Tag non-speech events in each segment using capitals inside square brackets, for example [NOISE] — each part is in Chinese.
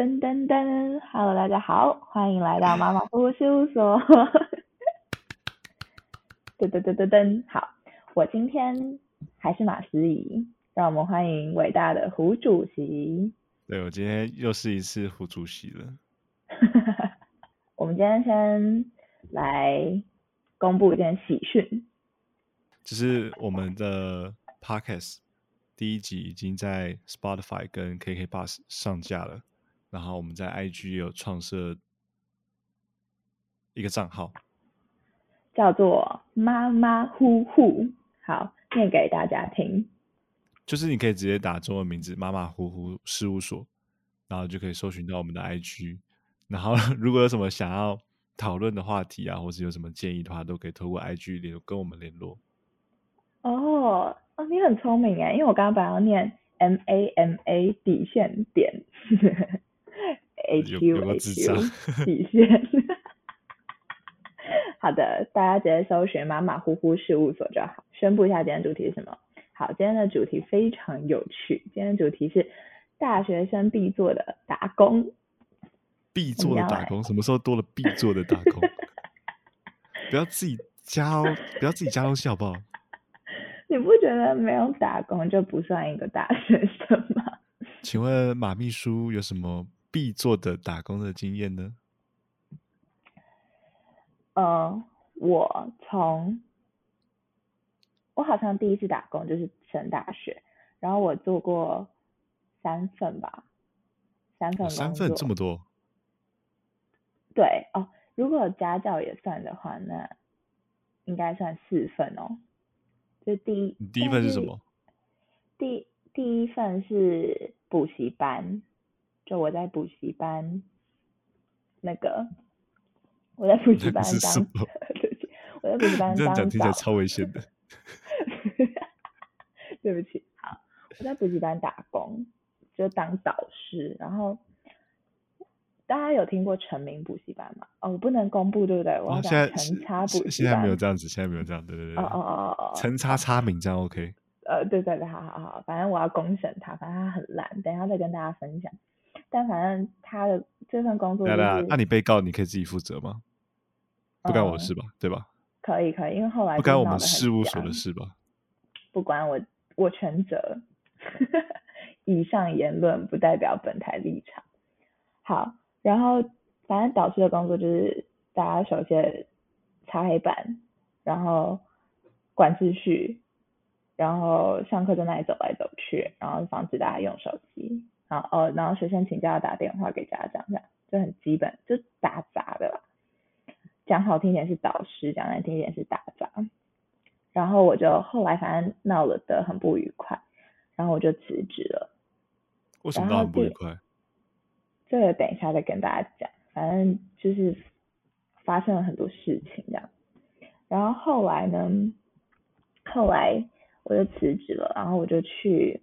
噔噔噔，Hello，大家好，欢迎来到妈妈夫妇事务所。噔噔噔噔噔，好，我今天还是马思怡，让我们欢迎伟大的胡主席。对，我今天又是一次胡主席了。[LAUGHS] 我们今天先来公布一件喜讯，就是我们的 Podcast 第一集已经在 Spotify 跟 KK Bus 上架了，然后我们在 IG 有创设一个账号，叫做“妈妈呼呼”，好，念给大家听。就是你可以直接打中文名字“马马虎虎事务所”，然后就可以搜寻到我们的 IG。然后如果有什么想要讨论的话题啊，或是有什么建议的话，都可以透过 IG 联跟我们联络。哦，哦，你很聪明哎，因为我刚刚本来要念 M A M A 底线点 H U H U 底线。[LAUGHS] 好的，大家直接搜寻“马马虎虎事务所”就好。宣布一下今天主题是什么？好，今天的主题非常有趣。今天主题是大学生必做的打工。必做的打工，什么时候多了必做的打工？[LAUGHS] 不要自己加哦，不要自己加东西好不好？你不觉得没有打工就不算一个大学生吗？请问马秘书有什么必做的打工的经验呢？呃，我从我好像第一次打工就是升大学，然后我做过三份吧，三份三份这么多。对哦，如果家教也算的话，那应该算四份哦。就第一，第一份是什么？第第一份是补习班，就我在补习班那个，我在补习班 [LAUGHS] 当，对不起，我在补习班当。听起来超危险的。[LAUGHS] 对不起，好，我在补习班打工，就当导师，然后。大家有听过成名补习班吗？哦，我不能公布，对不对？我要讲陈差补习班。现在没有这样子，现在没有这样，对对对。哦哦哦哦哦。成差差名这样 OK。呃，对对对，好好好，反正我要公审他，反正他很烂，等一下再跟大家分享。但反正他的这份工作，那你被告你可以自己负责吗？不干我的事吧，对吧？可以可以，因为后来不干我们事务所的事吧？不管我，我全责。[LAUGHS] 以上言论不代表本台立场。好。然后，反正导师的工作就是大家首先擦黑板，然后管秩序，然后上课在那里走来走去，然后防止大家用手机，然后哦，然后学生请假要打电话给家长，这样就很基本，就打杂的啦。讲好听点是导师，讲难听点是打杂。然后我就后来反正闹了的很不愉快，然后我就辞职了。为什么闹很不愉快？这个等一下再跟大家讲，反正就是发生了很多事情这样，然后后来呢，后来我就辞职了，然后我就去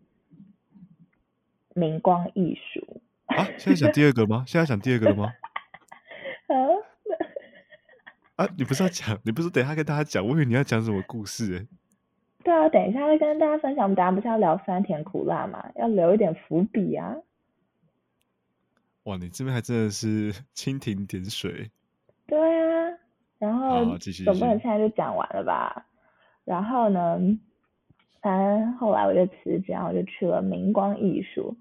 明光艺术。啊，现在讲第二个吗？[LAUGHS] 现在讲第二个了吗？啊，你不是要讲？你不是等一下跟大家讲？我以为你要讲什么故事哎。对啊，等一下会跟大家分享。我们等下不是要聊酸甜苦辣嘛？要留一点伏笔啊。哇，你这边还真的是蜻蜓点水。对啊，然后总不能现在就讲完了吧？然后呢，反正后来我就辞职，然后我就去了明光艺术，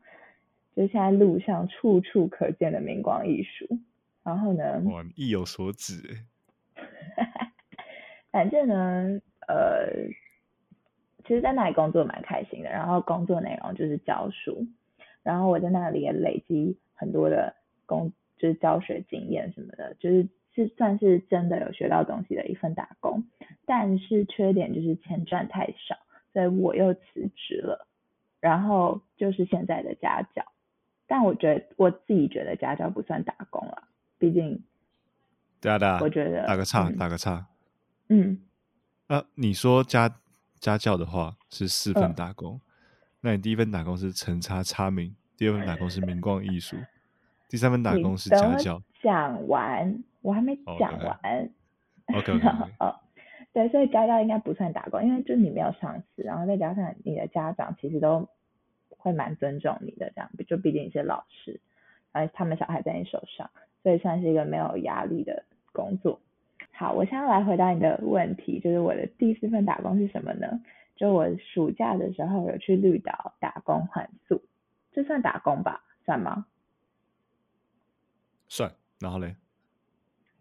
就现在路上处处可见的明光艺术。然后呢，哇，意有所指反正呢，呃，其实在那里工作蛮开心的，然后工作内容就是教书，然后我在那里也累积。很多的工就是教学经验什么的，就是是算是真的有学到东西的一份打工，但是缺点就是钱赚太少，所以我又辞职了。然后就是现在的家教，但我觉得我自己觉得家教不算打工了，毕竟对啊对啊，我觉得打个岔打个岔，嗯，啊，你说家家教的话是四份打工，那你第一份打工是成差差名。第二份打工是明光艺术，第三份打工是家教。讲完，我还没讲完。OK。哦，[LAUGHS] 对，所以家教应该不算打工，因为就你没有上司，然后再加上你的家长其实都会蛮尊重你的，这样就毕竟你是老师。而，他们小孩在你手上，所以算是一个没有压力的工作。好，我现在来回答你的问题，就是我的第四份打工是什么呢？就我暑假的时候有去绿岛打工换宿，这算打工吧？算吗？算，然后嘞？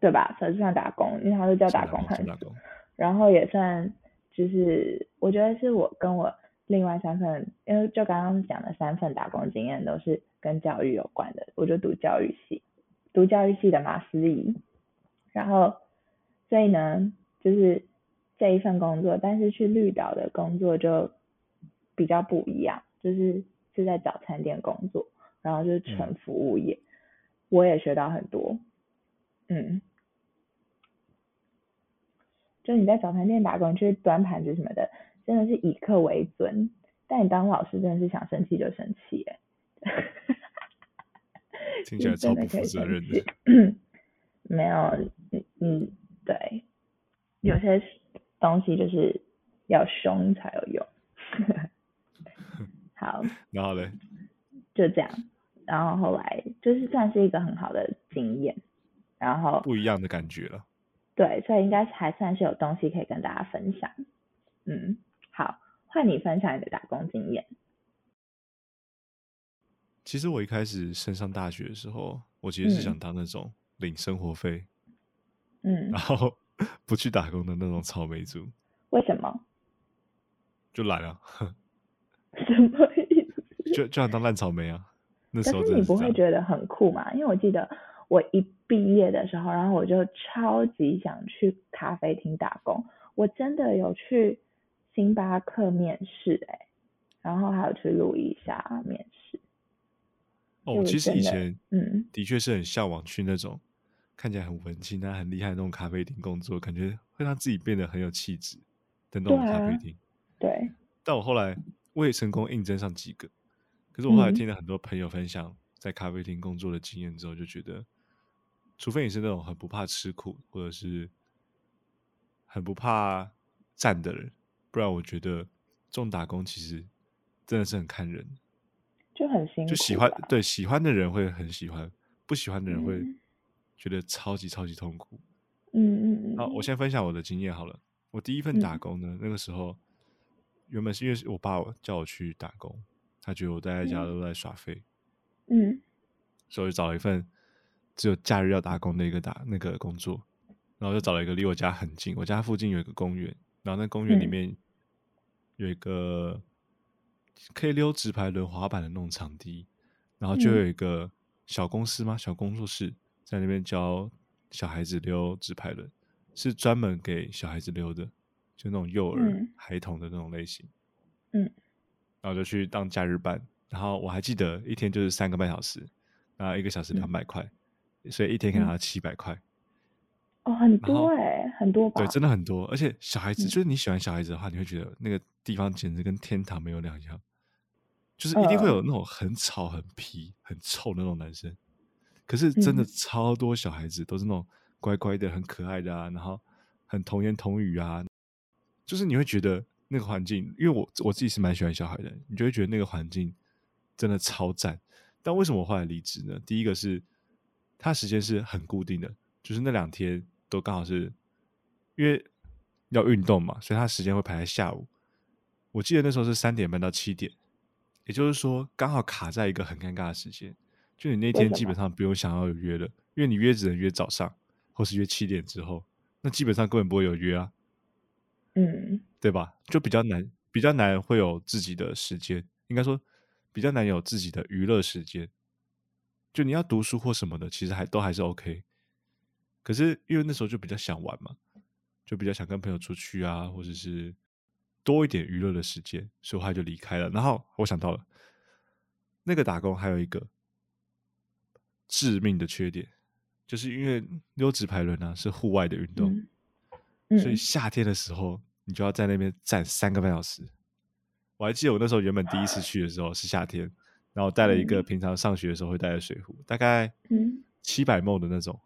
对吧？算算打工，因为它是叫打工换宿，然后也算，就是我觉得是我跟我另外三份，因为就刚刚讲的三份打工经验都是跟教育有关的，我就读教育系，读教育系的马思怡，然后。所以呢，就是这一份工作，但是去绿岛的工作就比较不一样，就是是在早餐店工作，然后就是纯服务业，我也学到很多，嗯，就你在早餐店打工去端盘子什么的，真的是以客为尊，但你当老师真的是想生气就生气，哎，[LAUGHS] 听起来超不负责任的，没有，嗯嗯。对，有些东西就是要凶才有用。[LAUGHS] 好，[LAUGHS] 然后嘞，就这样，然后后来就是算是一个很好的经验，然后不一样的感觉了。对，所以应该还算是有东西可以跟大家分享。嗯，好，换你分享你的打工经验。其实我一开始升上大学的时候，我其实是想当那种领生活费。嗯，然后 [LAUGHS] 不去打工的那种草莓族，为什么？[LAUGHS] 就懒啊？什么意思？[LAUGHS] 就就想当烂草莓啊？那时候你不会觉得很酷吗？因为我记得我一毕业的时候，然后我就超级想去咖啡厅打工，我真的有去星巴克面试，哎，然后还有去路易莎面试。哦，其实以前嗯，的确是很向往去那种。看起来很文青啊，很厉害的那种咖啡厅工作，感觉会让自己变得很有气质的那种咖啡厅。对。但我后来我也成功应征上几个，可是我后来听了很多朋友分享在咖啡厅工作的经验之后，就觉得，除非你是那种很不怕吃苦，或者是很不怕站的人，不然我觉得这种打工其实真的是很看人，就很辛苦。就喜欢对喜欢的人会很喜欢，不喜欢的人会。觉得超级超级痛苦，嗯嗯嗯。好，我先分享我的经验好了。我第一份打工呢，那个时候原本是因为我爸叫我去打工，他觉得我待在家都在耍废，嗯，所以找了一份只有假日要打工的一个打那个工作，然后就找了一个离我家很近，我家附近有一个公园，然后那公园里面有一个可以溜直排轮滑板的那种场地，然后就有一个小公司吗？小工作室。在那边教小孩子溜直排轮，是专门给小孩子溜的，就那种幼儿孩童的那种类型。嗯，然后就去当假日班，然后我还记得一天就是三个半小时，然后一个小时两百块，所以一天可以拿到七百块。哦，很多哎，很多吧？对，真的很多。而且小孩子，就是你喜欢小孩子的话，你会觉得那个地方简直跟天堂没有两样，就是一定会有那种很吵、很皮、很臭那种男生。可是真的超多小孩子都是那种乖乖的、很可爱的啊，然后很童言童语啊，就是你会觉得那个环境，因为我我自己是蛮喜欢小孩的，你就会觉得那个环境真的超赞。但为什么我后来离职呢？第一个是他时间是很固定的，就是那两天都刚好是因为要运动嘛，所以他时间会排在下午。我记得那时候是三点半到七点，也就是说刚好卡在一个很尴尬的时间。就你那天基本上不用想要有约了，因为你约只能约早上，或是约七点之后，那基本上根本不会有约啊，嗯，对吧？就比较难，比较难会有自己的时间，应该说比较难有自己的娱乐时间。就你要读书或什么的，其实还都还是 OK。可是因为那时候就比较想玩嘛，就比较想跟朋友出去啊，或者是多一点娱乐的时间，所以他就离开了。然后我想到了那个打工还有一个。致命的缺点，就是因为溜直排轮啊是户外的运动，所以夏天的时候你就要在那边站三个半小时。我还记得我那时候原本第一次去的时候是夏天，然后带了一个平常上学的时候会带的水壶，大概七百梦的那种，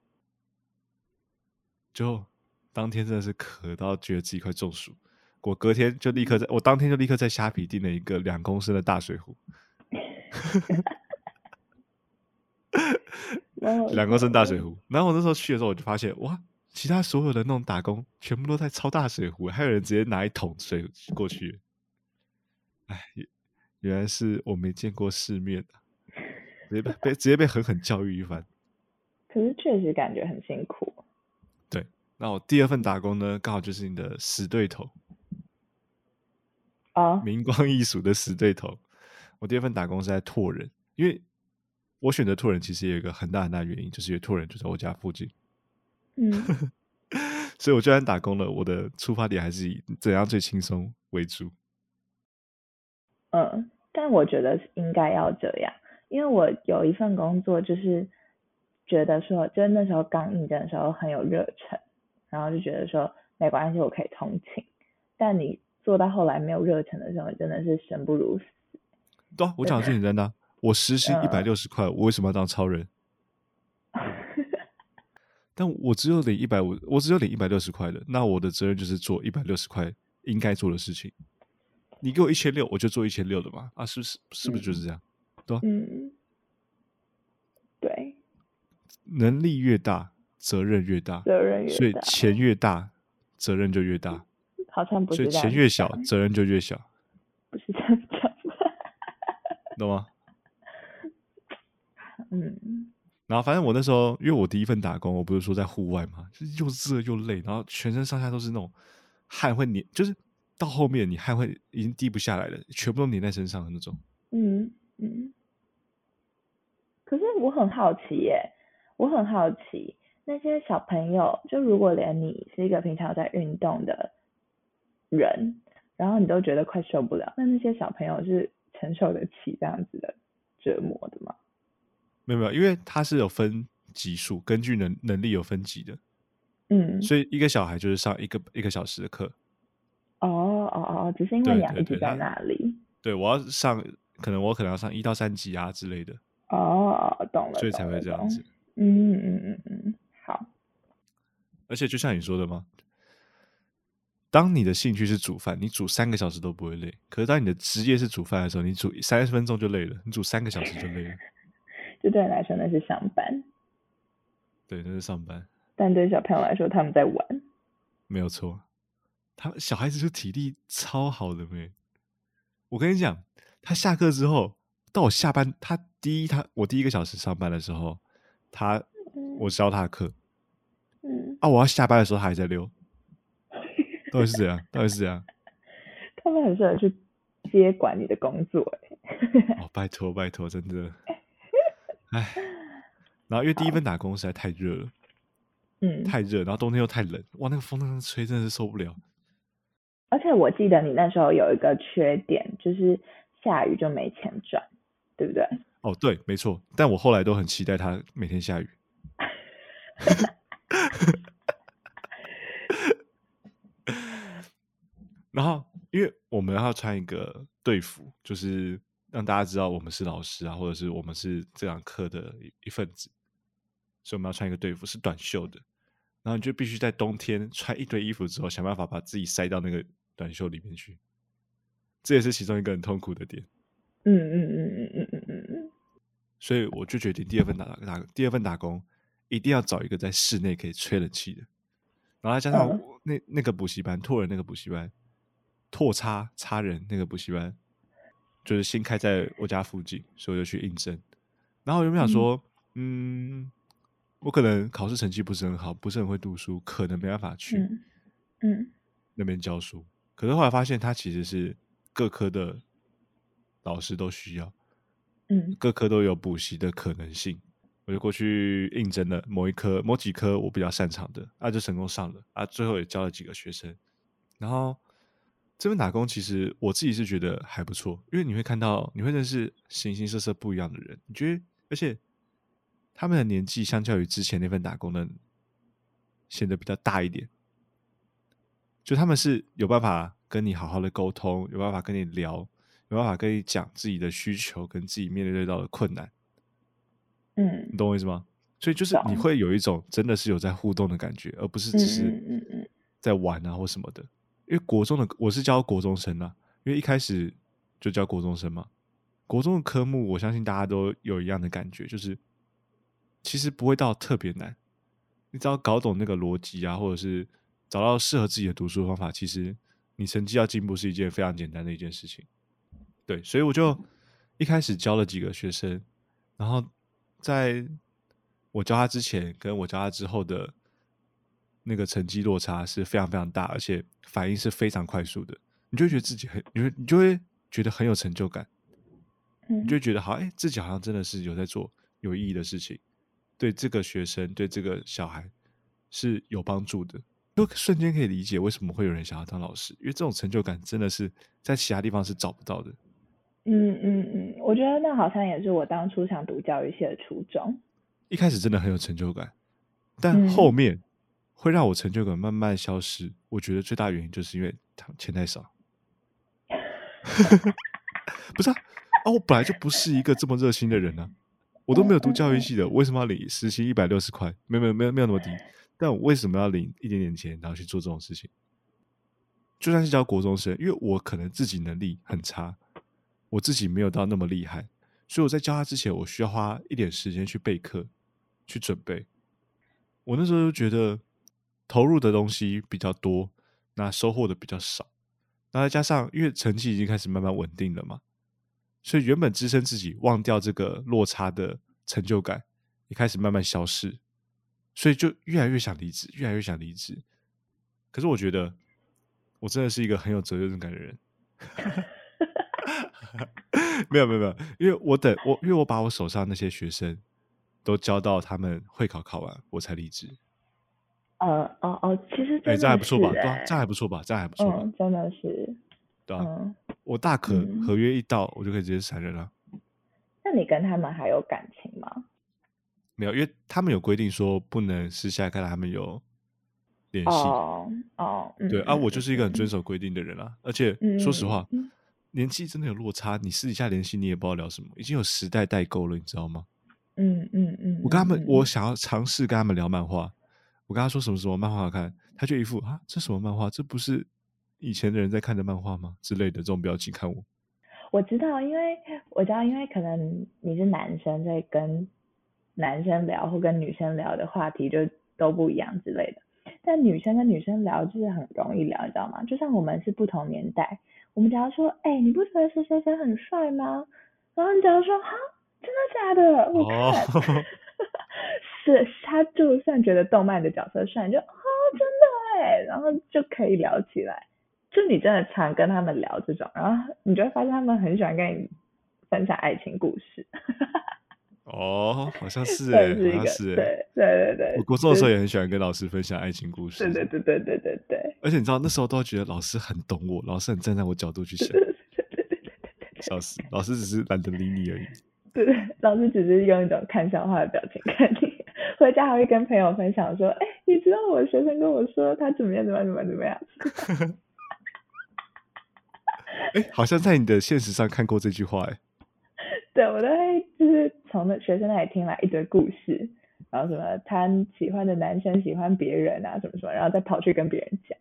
就当天真的是渴到觉得自己快中暑。我隔天就立刻在我当天就立刻在虾皮订了一个两公升的大水壶。[LAUGHS] 两公升大水壶。然后我那时候去的时候，我就发现哇，其他所有的那种打工全部都在超大水壶，还有人直接拿一桶水过去。哎，原来是我没见过世面啊，直接被被直接被狠狠教育一番。可是确实感觉很辛苦。对，那我第二份打工呢，刚好就是你的死对头啊，明光艺术的死对头。我第二份打工是在拓人，因为我选择拓人其实也有一个很大很大原因，就是因为拓人就在我家附近。嗯，[LAUGHS] 所以我就算打工了，我的出发点还是以怎样最轻松为主。嗯，但我觉得应该要这样，因为我有一份工作，就是觉得说，就是那时候刚应征的时候很有热忱，然后就觉得说没关系，我可以通勤。但你做到后来没有热忱的时候，真的是生不如死。对啊，我讲的是你真的，我时薪一百嗯六十块，我为什么要当超人？[LAUGHS] 但我只有领一百五，我只有领一百六十块的，那我的责任就是做一百六十块应该做的事情。你给我一千六，我就做一千六的嘛，啊，是不是？是不是就是这样？对吧，嗯，对，能力越大，责任越大，责任越大，所以钱越大，责任就越大，好像不所以是钱越小，责任就越小，不是这样讲。懂吗？[LAUGHS] 嗯然后反正我那时候，因为我第一份打工，我不是说在户外嘛，就是又热又累，然后全身上下都是那种汗会黏，就是到后面你汗会已经滴不下来了，全部都粘在身上的那种。嗯嗯。可是我很好奇耶，我很好奇那些小朋友，就如果连你是一个平常在运动的人，然后你都觉得快受不了，那那些小朋友是承受得起这样子的折磨的吗？没有没有，因为他是有分级数，根据能能力有分级的，嗯，所以一个小孩就是上一个一个小时的课。哦哦哦，只是因为对你要一直在对对他那里。对我要上，可能我可能要上一到三级啊之类的，哦，懂了，所以才会这样子。嗯嗯嗯嗯，好，而且就像你说的嘛，当你的兴趣是煮饭，你煮三个小时都不会累；可是当你的职业是煮饭的时候，你煮三十分钟就累了，你煮三个小时就累了。[LAUGHS] 这对你来说那是上班，对，那是上班，但对小朋友来说他们在玩。没有错。他小孩子就体力超好的没？我跟你讲，他下课之后到我下班，他第一他我第一个小时上班的时候，他我教他的课嗯，啊，我要下班的时候他还在溜，到底是怎样？到底是怎样？[LAUGHS] 他们很适合去接管你的工作，哎，哦，拜托拜托，真的，[LAUGHS] 哎，然后因为第一份打工实在太热了，嗯，太热，然后冬天又太冷，哇，那个风那样吹真的是受不了。而且我记得你那时候有一个缺点，就是下雨就没钱赚，对不对？哦，对，没错，但我后来都很期待他每天下雨。[LAUGHS] 然后，因为我们要穿一个队服，就是让大家知道我们是老师啊，或者是我们是这堂课的一一份子，所以我们要穿一个队服，是短袖的。然后你就必须在冬天穿一堆衣服之后，想办法把自己塞到那个短袖里面去。这也是其中一个很痛苦的点。嗯嗯嗯嗯嗯嗯嗯嗯，所以我就决定第二份打打第二份打工，一定要找一个在室内可以吹冷气的，然后加上嗯那那个补习班拓人那个补习班，拓差差人那个补习班，就是新开在我家附近，所以我就去应征。然后我就想说，嗯，我可能考试成绩不是很好，不是很会读书，可能没办法去嗯嗯那边教书。可是后来发现，它其实是各科的老师都需要。嗯各科都有补习的可能性，我就过去应征了某一科、某几科我比较擅长的，啊，就成功上了啊，最后也教了几个学生。然后这份打工其实我自己是觉得还不错，因为你会看到，你会认识形形色色不一样的人，你觉得，而且他们的年纪相较于之前那份打工的显得比较大一点，就他们是有办法跟你好好的沟通，有办法跟你聊，有办法跟你讲自己的需求跟自己面对到的困难，嗯你懂我意思吗？所以就是你懂会有一种真的是有在互动的感觉，而不是只是在玩啊或什么的。因为国中的我是教国中生啊，因为一开始就教国中生嘛。国中的科目，我相信大家都有一样的感觉，就是其实不会到特别难。你只要搞懂那个逻辑啊，或者是找到适合自己的读书方法，其实你成绩要进步是一件非常简单的一件事情。对，所以我就一开始教了几个学生，然后在我教他之前，跟我教他之后的那个成绩落差是非常非常大，而且反应是非常快速的。你就会觉得自己很，你会你就会觉得很有成就感，嗯你就会觉得好，哎、自己好像真的是有在做有意义的事情，对这个学生，对这个小孩是有帮助的，就瞬间可以理解为什么会有人想要当老师，因为这种成就感真的是在其他地方是找不到的。嗯嗯嗯，我觉得那好像也是我当初想读教育系的初衷。一开始真的很有成就感，但嗯后面会让我成就感慢慢消失。我觉得最大原因就是因为他钱太少。[LAUGHS] 不是啊，啊，我本来就不是一个这么热心的人啊，我都没有读教育系的，我为什么要领时薪一百六十块？没有没有没有没有那么低，但我为什么要领一点点钱，然后去做这种事情？就算是教国中生，因为我可能自己能力很差，我自己没有到那么厉害，所以我在教他之前，我需要花一点时间去备课，去准备。我那时候就觉得投入的东西比较多，那收获的比较少。那再加上因为成绩已经开始慢慢稳定了嘛，所以原本支撑自己忘掉这个落差的成就感，也开始慢慢消失，所以就越来越想离职，越来越想离职。可是我觉得我真的是一个很有责任感的人。[LAUGHS] 没有没有没有，因为我等我，因为我把我手上那些学生都教到他们会考考完，我才离职。呃哦哦，其实这样还不错吧？对这样还不错吧？这样还不错吧？嗯，真的是，对啊，嗯，我大可嗯合约一到，我就可以直接闪人了。那你跟他们还有感情吗？没有，因为他们有规定说不能私下跟他们有联系。哦哦，嗯对啊，嗯我就是一个很遵嗯守规定的人啊。而且嗯说实话，嗯年纪真的有落差，你私底下联系你也不知道聊什么，已经有时代代沟了，你知道吗？嗯嗯嗯，我跟他们嗯，我想要尝试跟他们聊漫画，我跟他说什么什么漫画好看，他就一副啊，这什么漫画？这不是以前的人在看的漫画吗？之类的这种表情看我。我知道，因为我知道，因为可能你是男生，所以跟男生聊或跟女生聊的话题就都不一样之类的。但女生跟女生聊就是很容易聊，你知道吗？就像我们是不同年代，我们只要说，哎、你不觉得谁谁谁很帅吗？然后你只要说，哈，真的假的？我看，哦 [LAUGHS] 是他就算觉得动漫的角色帅，你就哦，真的哎，然后就可以聊起来。就你真的常跟他们聊这种，然后你就会发现他们很喜欢跟你分享爱情故事。哦，好像是 [LAUGHS] 哎、好像是哎、对对对对，我国中的时候也很喜欢跟老师分享爱情故事。对对对对对对对而且你知道那时候都觉得老师很懂我，老师很站在我角度去想，[LAUGHS] 对对对对对对笑死！老师只是懒得理你而已。对对，老师只是用一种看笑话的表情看你，回家还会跟朋友分享说，哎，你知道我学生跟我说他怎么样怎么样怎么样怎么样。[LAUGHS] 哎、好像在你的现实上看过这句话哎、对，我都会就是从那学生那里听来一堆故事，然后什么他喜欢的男生喜欢别人啊，什么什么，然后再跑去跟别人讲。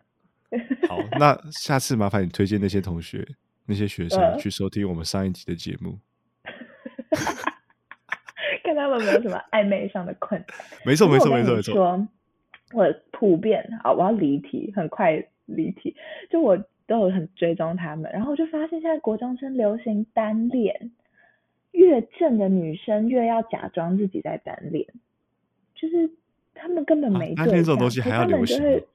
好，那下次麻烦你推荐那些同学、那些学生嗯去收听我们上一集的节目。[LAUGHS] 看他们有没有什么暧昧上的困难。没错，没错，没错，没错。说，我普遍啊，我要离题，很快离题。就我都有很追踪他们，然后我就发现现在国中生流行单恋，越正的女生越要假装自己在单恋，就是他们根本啊没对单恋这种象东西还要可他们流行就会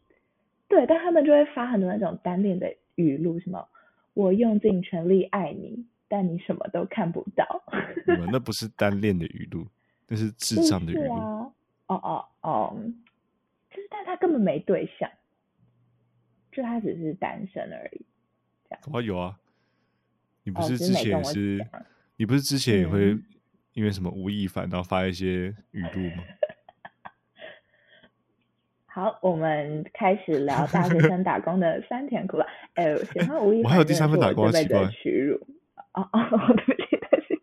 对，但他们就会发很多那种单恋的语录，什么我用尽全力爱你，但你什么都看不到。你们那不是单恋的语录，那是智障的语录。哦哦哦，就是但他根本没对象，就他只是单身而已。搞不好有啊，你不哦是之前是讲，你不是之前也会嗯因为什么吴亦凡然后发一些语录吗？[LAUGHS] 好，我们开始聊大学生打工的酸甜苦辣。哎，喜欢吴亦我还有第三份打工我这辈子的啊奇怪屈辱。哦哦，对不起，对不起。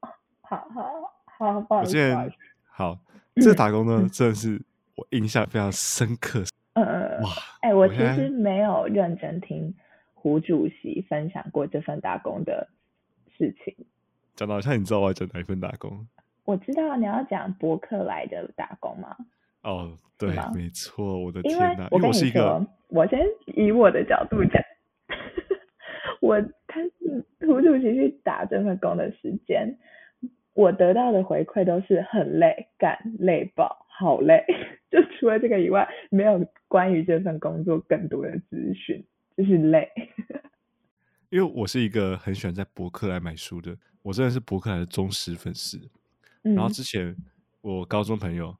哦好好好，不好意思，好这打工呢，真的是我印象非常深刻。嗯嗯嗯。哇，哎，我其实没有认真听胡主席分享过这份打工的事情。讲到像你知道我要讲哪一份打工，我知道你要讲博客来的打工吗？哦，对，没错，我的天哪！我跟你因为我是一个说，我先以我的角度讲，[LAUGHS] 我他是土土其去打这份工的时间，我得到的回馈都是很累，干累爆，好累。[LAUGHS] 就除了这个以外，没有关于这份工作更多的资讯，就是累。因为我是一个很喜欢在博客来买书的，我真的是博客来的忠实粉丝。嗯然后之前我高中朋友，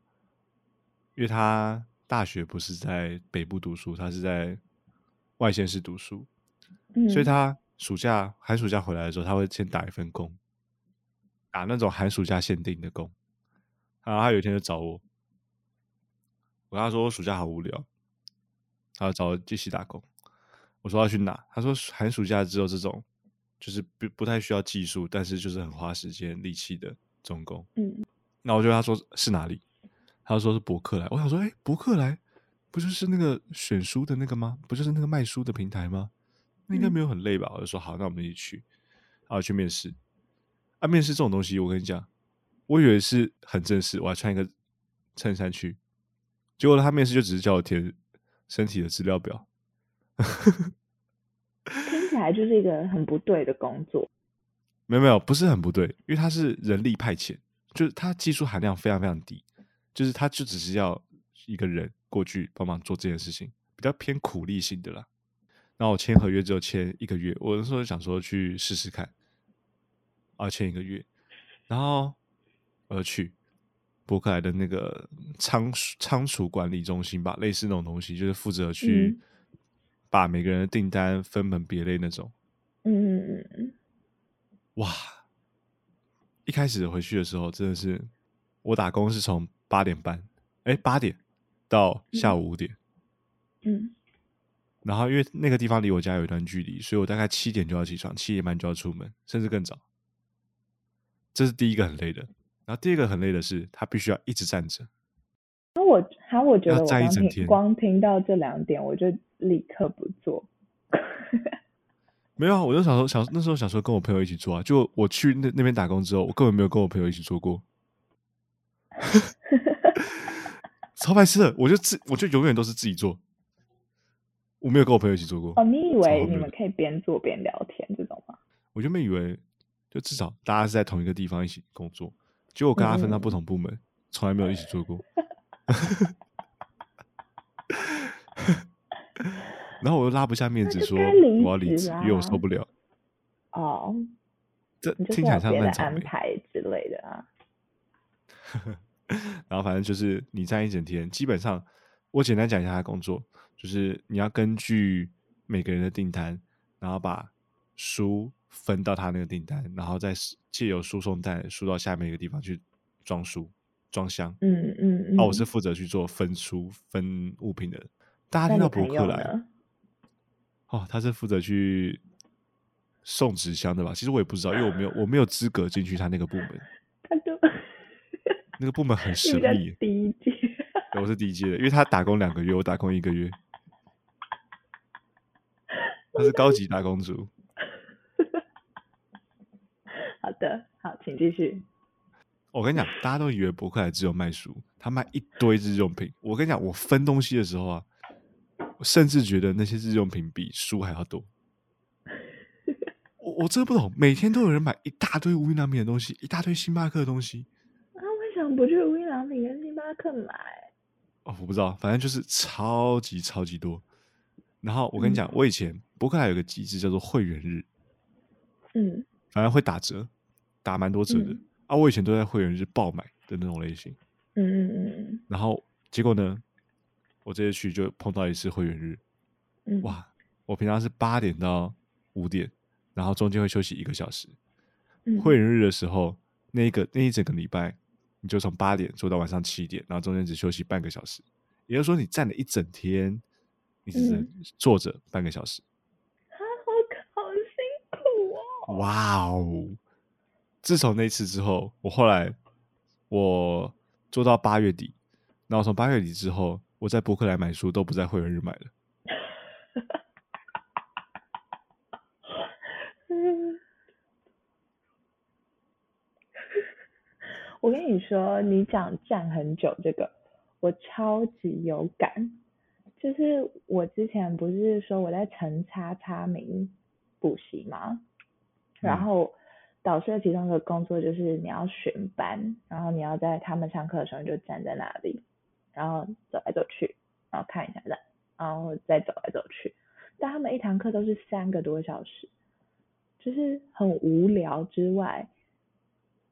因为他大学不是在北部读书，他是在外县市读书，嗯，所以他暑假寒暑假回来的时候，他会先打一份工，打那种寒暑假限定的工。然后他有一天就找我，我跟他说我暑假好无聊，他就找我继续打工。我说要去哪？他说寒暑假只有这种，就是不不太需要技术，但是就是很花时间力气的中工。嗯那我就跟他说是哪里，他说是博客来。我想说，哎、博客来不就是那个选书的那个吗？不就是那个卖书的平台吗？那应该没有很累吧？我就说好，那我们一起去，然后去面试。啊，面试这种东西，我跟你讲，我以为是很正式，我还穿一个衬衫去，结果他面试就只是叫我填身体的资料表。[LAUGHS] 听起来就是一个很不对的工作。没有没有，不是很不对，因为他是人力派遣，就是他技术含量非常非常低，就是他就只是要一个人过去帮忙做这件事情，比较偏苦力性的啦。然后我签合约只有签一个月，我那时候想说去试试看，啊，签一个月，然后我就去伯克莱的那个仓储仓储管理中心吧，类似那种东西，就是负责去嗯把每个人的订单分门别类那种。嗯嗯嗯嗯，哇！一开始回去的时候，真的是我打工是从八点半，哎，八点到下午五点，嗯然后因为那个地方离我家有一段距离，所以我大概七点就要起床，七点半就要出门，甚至更早。这是第一个很累的，然后第二个很累的是，他必须要一直站着。那我哈，我觉得我光听光听到这两点，我就立刻不做。[LAUGHS] 没有啊，我就想说，想那时候想说跟我朋友一起做啊，就我去那那边打工之后，我根本没有跟我朋友一起做过，[LAUGHS] 超白痴的，我就自我就永远都是自己做，我没有跟我朋友一起做过。哦，你以超为你们可以边做边聊天这种吗？我原本以为就至少大家是在同一个地方一起工作，结果我跟他分到不同部门，从来没有一起做过。[LAUGHS] 然后我又拉不下面子说我要离职，因为我受不了。哦，这听起来像有别的烂草莓。安排之类的啊。[LAUGHS] 然后反正就是你站一整天，基本上我简单讲一下他的工作，就是你要根据每个人的订单，然后把书分到他那个订单，然后再借由输送带输到下面一个地方去装书、装箱。嗯嗯嗯。哦，我是负责去做分出、分物品的。大家那听到博客来？哦，他是负责去送纸箱的吧？其实我也不知道，因为我没有我没有资格进去他那个部门，[LAUGHS] 他就那个部门很 [LAUGHS] 神秘。低阶。对我是第一届的，因为他打工两个月，我打工一个月。[LAUGHS] 他是高级打工族，好的，好，请继续。我跟你讲，大家都以为博客来只有卖书，他卖一堆日用品。我跟你讲，我分东西的时候啊，我甚至觉得那些日用品比书还要多。我我真的不懂，每天都有人买一大堆无印良品的东西，一大堆星巴克的东西。啊，为什么不去无印良品跟星巴克买？哦，我不知道，反正就是超级超级多。然后我跟你讲，我以前博客来有个机制叫做会员日，嗯反正会打折，打蛮多折的。嗯啊，我以前都在会员日爆买的那种类型。嗯嗯嗯然后结果呢，我这次去就碰到一次会员日，嗯，哇！我平常是八点到五点，然后中间会休息一个小时。嗯会员日的时候，那一个那一整个礼拜，你就从八点做到晚上七点，然后中间只休息半个小时。也就是说，你站了一整天，你只能嗯坐着半个小时。啊，好好辛苦哦。哇哦！自从那次之后，我后来我做到八月底，然后从八月底之后，我在博客来买书都不在会员日买了。嗯，[LAUGHS] 我跟你你说，你讲站很久这个，我超级有感。就是我之前不是说我在陈叉叉名补习吗？然后导师的其中一个工作就是你要巡班，然后你要在他们上课的时候你就站在那里，然后走来走去，然后看一下人，然后再走来走去。但他们一堂课都是三个多小时，就是很无聊之外，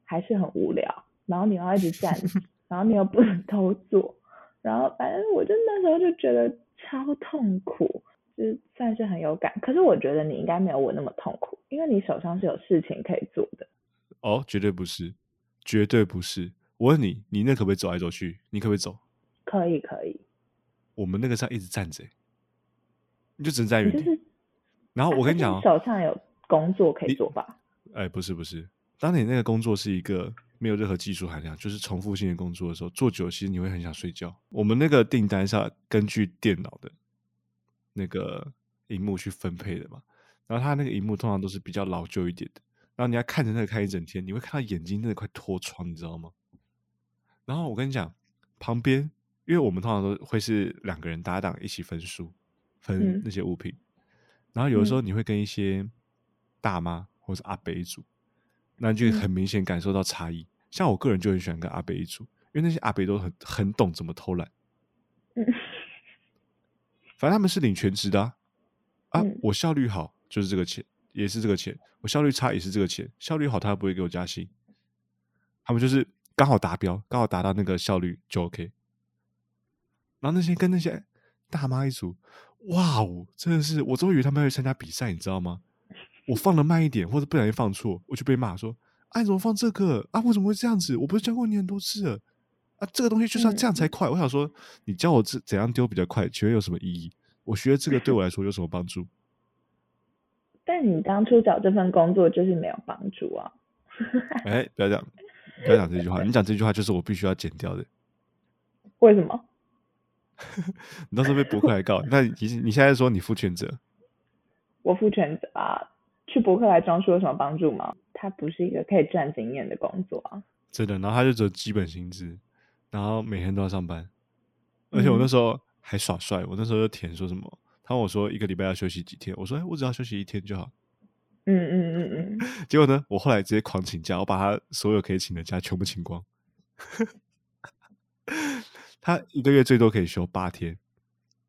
还是很无聊。然后你要一直站，[LAUGHS] 然后你又不能偷坐，然后反正我就那时候就觉得超痛苦，就是算是很有感。可是我觉得你应该没有我那么痛苦，因为你手上是有事情可以做的。哦，绝对不是，绝对不是。我问你，你那可不可以走来走去？你可不可以走？可以，可以。我们那个是要一直站着，你就只能在原地。然后我跟你讲，手上有工作可以做吧？哎，不是不是，当你那个工作是一个。没有任何技术含量，就是重复性的工作的时候，做久其实你会很想睡觉。我们那个订单是要根据电脑的那个荧幕去分配的嘛，然后它那个荧幕通常都是比较老旧一点的，然后你要看着那个看一整天，你会看到眼睛真的快脱窗，你知道吗？然后我跟你讲，旁边因为我们通常都会是两个人搭档一起分书分那些物品，然后有的时候你会跟一些大妈或者阿伯一组，那就很明显感受到差异。像我个人就很喜欢跟阿伯一组，因为那些阿伯都很很懂怎么偷懒。嗯，[LAUGHS] 反正他们是领全职的啊，啊，我效率好就是这个钱，也是这个钱；我效率差也是这个钱。效率好他不会给我加薪，他们就是刚好达标，刚好达到那个效率就 OK。然后那些跟那些大妈一组，哇哦，真的是我都以为他们要去参加比赛，你知道吗？我放的慢一点，或者不小心放错，我就被骂说。哎，怎么放这个啊？为什么会这样子？我不是教过你很多次了啊！这个东西就是要这样才快。我想说，你教我怎怎样丢比较快，请问有什么意义？我学这个对我来说有什么帮助？但你当初找这份工作就是没有帮助啊！[LAUGHS] 哎，不要讲，不要讲这句话。你讲这句话就是我必须要剪掉的。为什么？[LAUGHS] 你到时候被博客来告。那你你现在说你负全责？我负全责啊！去博客来装书有什么帮助吗？它不是一个可以赚经验的工作啊！真的，然后他就只有基本薪资，然后每天都要上班，而且我那时候还耍帅，我那时候就填说什么，他问我说一个礼拜要休息几天，我说哎，我只要休息一天就好。嗯嗯嗯嗯。[LAUGHS] 结果呢，我后来直接狂请假，我把他所有可以请的假全部请光。他一个月最多可以休八天，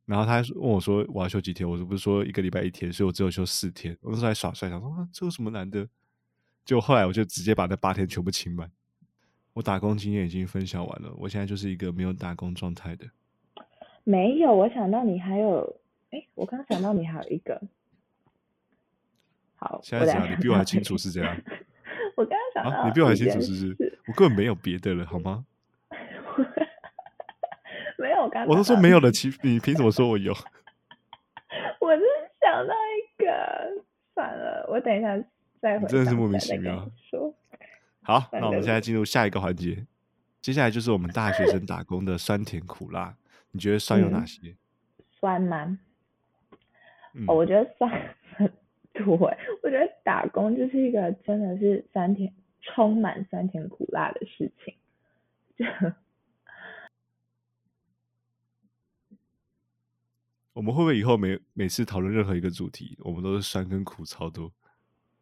然后他还问我说我要休几天，我不是说一个礼拜一天，所以我只有休四天。我那时候还耍帅，想说这有什么难的？就后来我就直接把那八天全部请满。我打工经验已经分享完了，我现在就是一个没有打工状态的。没有，我想到你还有，哎，我刚想到你还有一个。好，现在讲你比我还清楚是这样。我刚刚想到，你比我还清楚是不是？我根本没有别的了，好吗？没有，我刚我都说没有了，其你凭什么说我有？我是想到一个，算了，我等一下再回。真的是莫名其妙。[LAUGHS] 好，那我们现在进入下一个环节，接下来就是我们大学生打工的酸甜苦辣。你觉得酸有哪些？酸吗？哦，我觉得酸很多。我觉得打工就是一个真的是酸甜充满酸甜苦辣的事情。我们会不会以后每每次讨论任何一个主题，我们都是酸跟苦超多？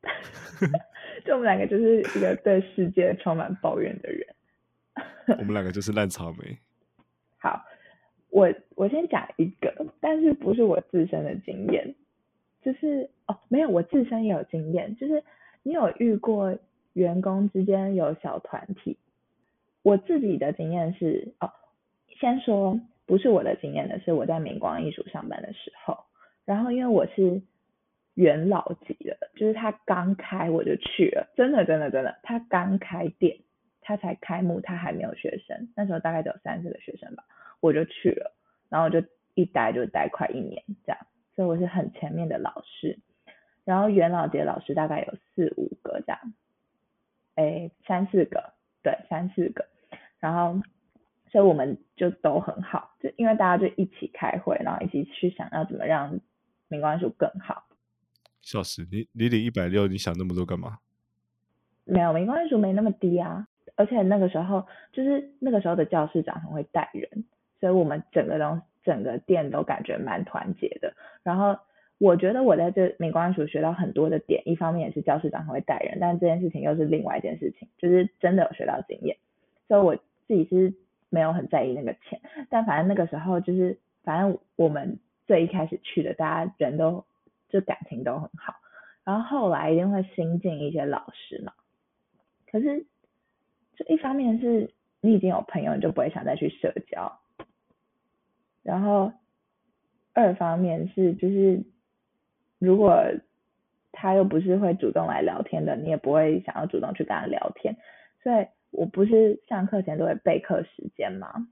[LAUGHS] 就我们两个就是一个对世界充满抱怨的人。我们两个就是烂草莓。[LAUGHS] 好，我我先讲一个，但是不是我自身的经验，就是哦，没有，我自身也有经验，就是你有遇过员工之间有小团体。我自己的经验是哦，先说不是我的经验的是我在明光艺术上班的时候，然后因为我是。元老级的，就是他刚开我就去了，真的真的真的，他刚开店，他才开幕，他还没有学生，那时候大概只有三十个学生吧，我就去了，然后就一待就待快一年这样，所以我是很前面的老师，然后元老级老师大概有四五个这样，哎三四个，对三四个，然后所以我们就都很好，就因为大家就一起开会，然后一起去想要怎么让明光术更好。笑死你！你领一百六，你想那么多干嘛？没有，没关系，没那么低啊。而且那个时候就是那个时候的教室长很会带人，所以我们整个东整个店都感觉蛮团结的。然后我觉得我在这美观署学到很多的点，一方面也是教室长很会带人，但这件事情又是另外一件事情，就是真的有学到经验。所以我自己是没有很在意那个钱，但反正那个时候就是反正我们最一开始去的，大家人都就感情都很好。然后后来一定会新进一些老师嘛，可是就一方面是你已经有朋友，你就不会想再去社交，然后二方面是就是如果他又不是会主动来聊天的，你也不会想要主动去跟他聊天，所以我不是上课前都会备课时间嘛，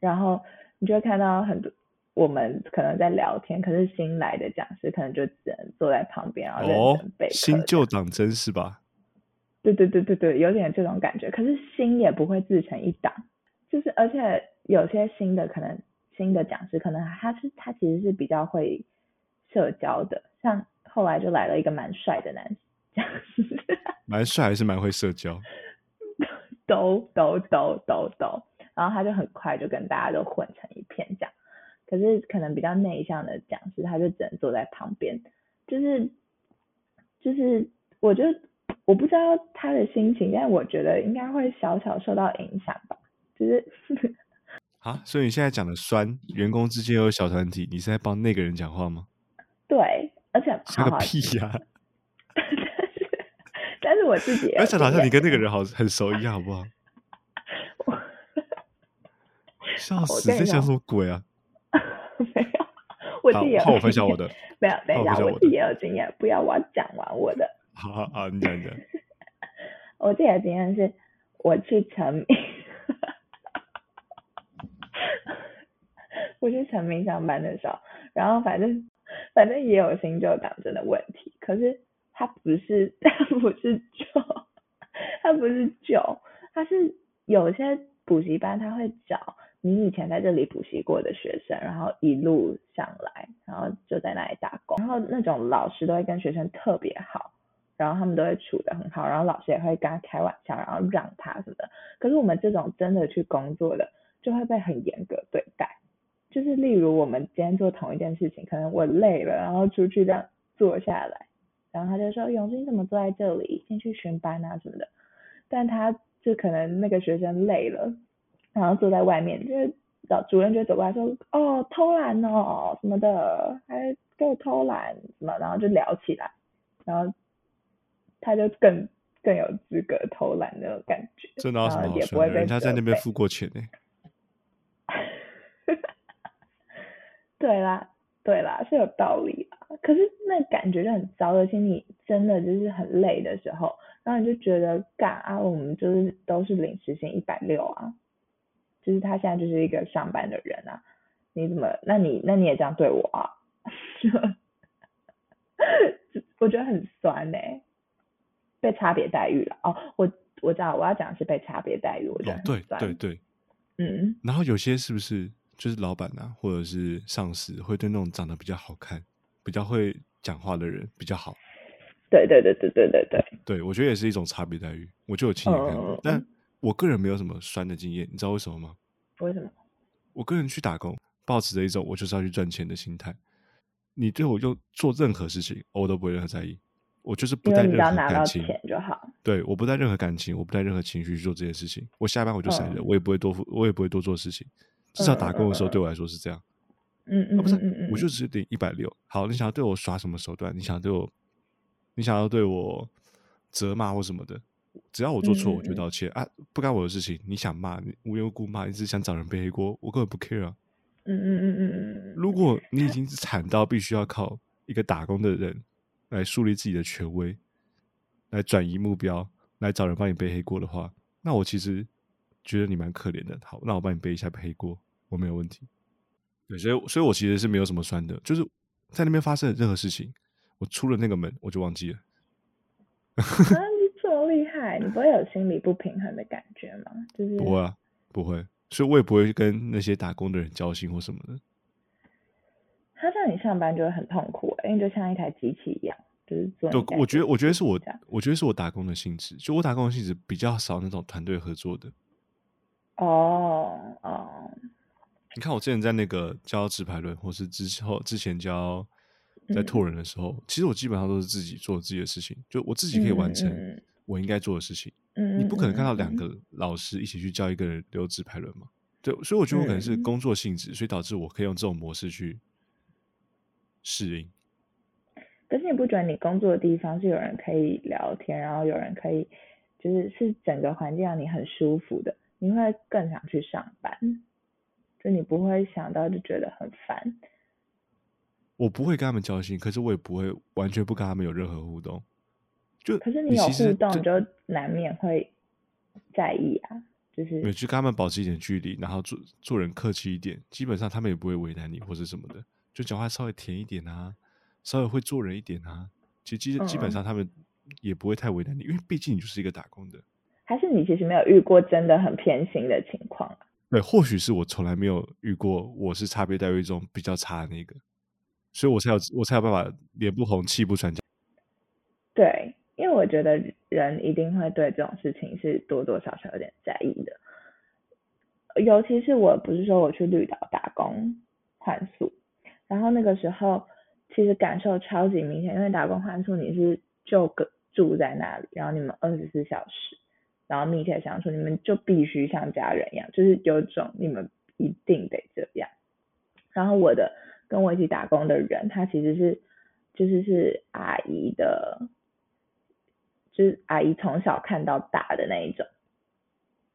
然后你就会看到很多。我们可能在聊天，可是新来的讲师可能就只能坐在旁边，然后认真背。新旧党真是吧？对对对对对，有点这种感觉。可是新也不会自成一党，就是而且有些新的可能新的讲师，可能他是他其实是比较会社交的，像后来就来了一个蛮帅的男讲师，蛮帅还是蛮会社交？都都都都都，然后他就很快就跟大家都混成一片这样。可是可能比较内向的讲师，他就只能坐在旁边，就是就是我觉得我不知道他的心情，但我觉得应该会小小受到影响吧。就是啊，所以你现在讲的酸，员工之间有小团体，你是在帮那个人讲话吗？对，而且像个屁呀！但是 [LAUGHS] 但是我自己，而且好像你跟那个人好很熟一样，好不好？[LAUGHS] 笑死，在想什么鬼啊？[LAUGHS] 没有，我自己有。我分享我的。没有，等一下，我自己也有经验。不要，我要讲完我的。好好好，你讲讲。我自己的经验是，我去成名，我去成名上班的时候，然后反正反正也有新旧党争的问题，可是他不是 [LAUGHS] 他不是旧，他不是旧，他是有些补习班他会找。你以前在这里补习过的学生，然后一路上来，然后就在那里打工，然后那种老师都会跟学生特别好，然后他们都会处得很好，然后老师也会跟他开玩笑，然后让他什么的。可是我们这种真的去工作的，就会被很严格对待。就是例如我们今天做同一件事情，可能我累了，然后出去这样坐下来，然后他就说：“永军怎么坐在这里？先去巡班啊什么的。”但他就可能那个学生累了。然后坐在外面，就是老主任就走过来说：“哦，偷懒哦，什么的，还给我偷懒什么。”然后就聊起来，然后他就更更有资格偷懒那种感觉。真的，然后也不会被人家在那边付过钱呢。[LAUGHS] 对啦，对啦，是有道理啊。可是那感觉就很糟，而且你真的就是很累的时候，然后你就觉得干啊，我们就是都是领时薪一百六啊。就是他现在就是一个上班的人啊，你怎么？那你那你也这样对我啊？[LAUGHS] 我觉得很酸呢，被差别待遇了哦。我我知道我要讲的是被差别待遇，我觉得对对对，嗯。然后有些是不是就是老板啊，或者是上司会对那种长得比较好看、比较会讲话的人比较好？对对对对对对对。对，我觉得也是一种差别待遇，我就有亲眼看过，但。我个人没有什么酸的经验，你知道为什么吗？为什么？我个人去打工，抱持着一种我就是要去赚钱的心态。你对我就做任何事情，我都不会任何在意。我就是不带任何感情就好。对，我不带任何感情，我不带任何情绪去做这件事情。我下班我就闪人，我也不会多，我也不会多做事情。至少打工的时候对我来说是这样。嗯嗯，不是，我就只是领一百六。好，你想要对我耍什么手段？你想对我，你想要对我责骂或什么的？只要我做错，我就道歉啊！不干我的事情，你想骂，你无缘无故骂，你只想找人背黑锅，我根本不 care 啊！嗯嗯嗯嗯嗯。如果你已经惨到必须要靠一个打工的人来树立自己的权威，来转移目标，来找人帮你背黑锅的话，那我其实觉得你蛮可怜的。好，那我帮你背一下黑锅，我没有问题。对，所以，所以我其实是没有什么酸的，就是在那边发生的任何事情，我出了那个门，我就忘记了你这么。厉害，你不会有心理不平衡的感觉吗？就是不会啊，不会，所以我也不会跟那些打工的人交心或什么的。他让你上班就会很痛苦，因为就像一台机器一样，就是做对，我觉得，我觉得是我我觉得是我打工的性质，就我打工的性质比较少那种团队合作的。哦哦，你看，我之前在那个教直排轮，或是之后之前教在嗯拓人的时候，其实我基本上都是自己做自己的事情，就我自己可以完成我应该做的事情。嗯，你不可能看到两嗯个老师一起去教一个人留直排轮嘛？对，所以我觉得我可能是嗯工作性质，所以导致我可以用这种模式去适应。可是你不觉得你工作的地方是有人可以聊天，然后有人可以，就是是整个环境让你很舒服的，你会更想去上班，就你不会想到就觉得很烦。我不会跟他们交心，可是我也不会完全不跟他们有任何互动。就可是你有其实互动，就难免会在意啊，就是没有去跟他们保持一点距离，然后做做人客气一点，基本上他们也不会为难你或者什么的，就讲话稍微甜一点啊，稍微会做人一点啊。其实基基本嗯上他们也不会太为难你，因为毕竟你就是一个打工的。还是你其实没有遇过真的很偏心的情况啊？对，或许是我从来没有遇过我是差别待遇中比较差的那个，所以我才有我才有办法脸不红气不喘。对，因为我觉得人一定会对这种事情是多多少少有点在意的，尤其是我不是说我去绿岛打工换宿，然后那个时候其实感受超级明显，因为打工换宿你是就个住在那里，然后你们二十四小时，然后密切相处，你们就必须像家人一样，就是有种你们一定得这样。然后我的跟我一起打工的人，他其实是就是是阿姨的，就是阿姨从小看到大的那一种。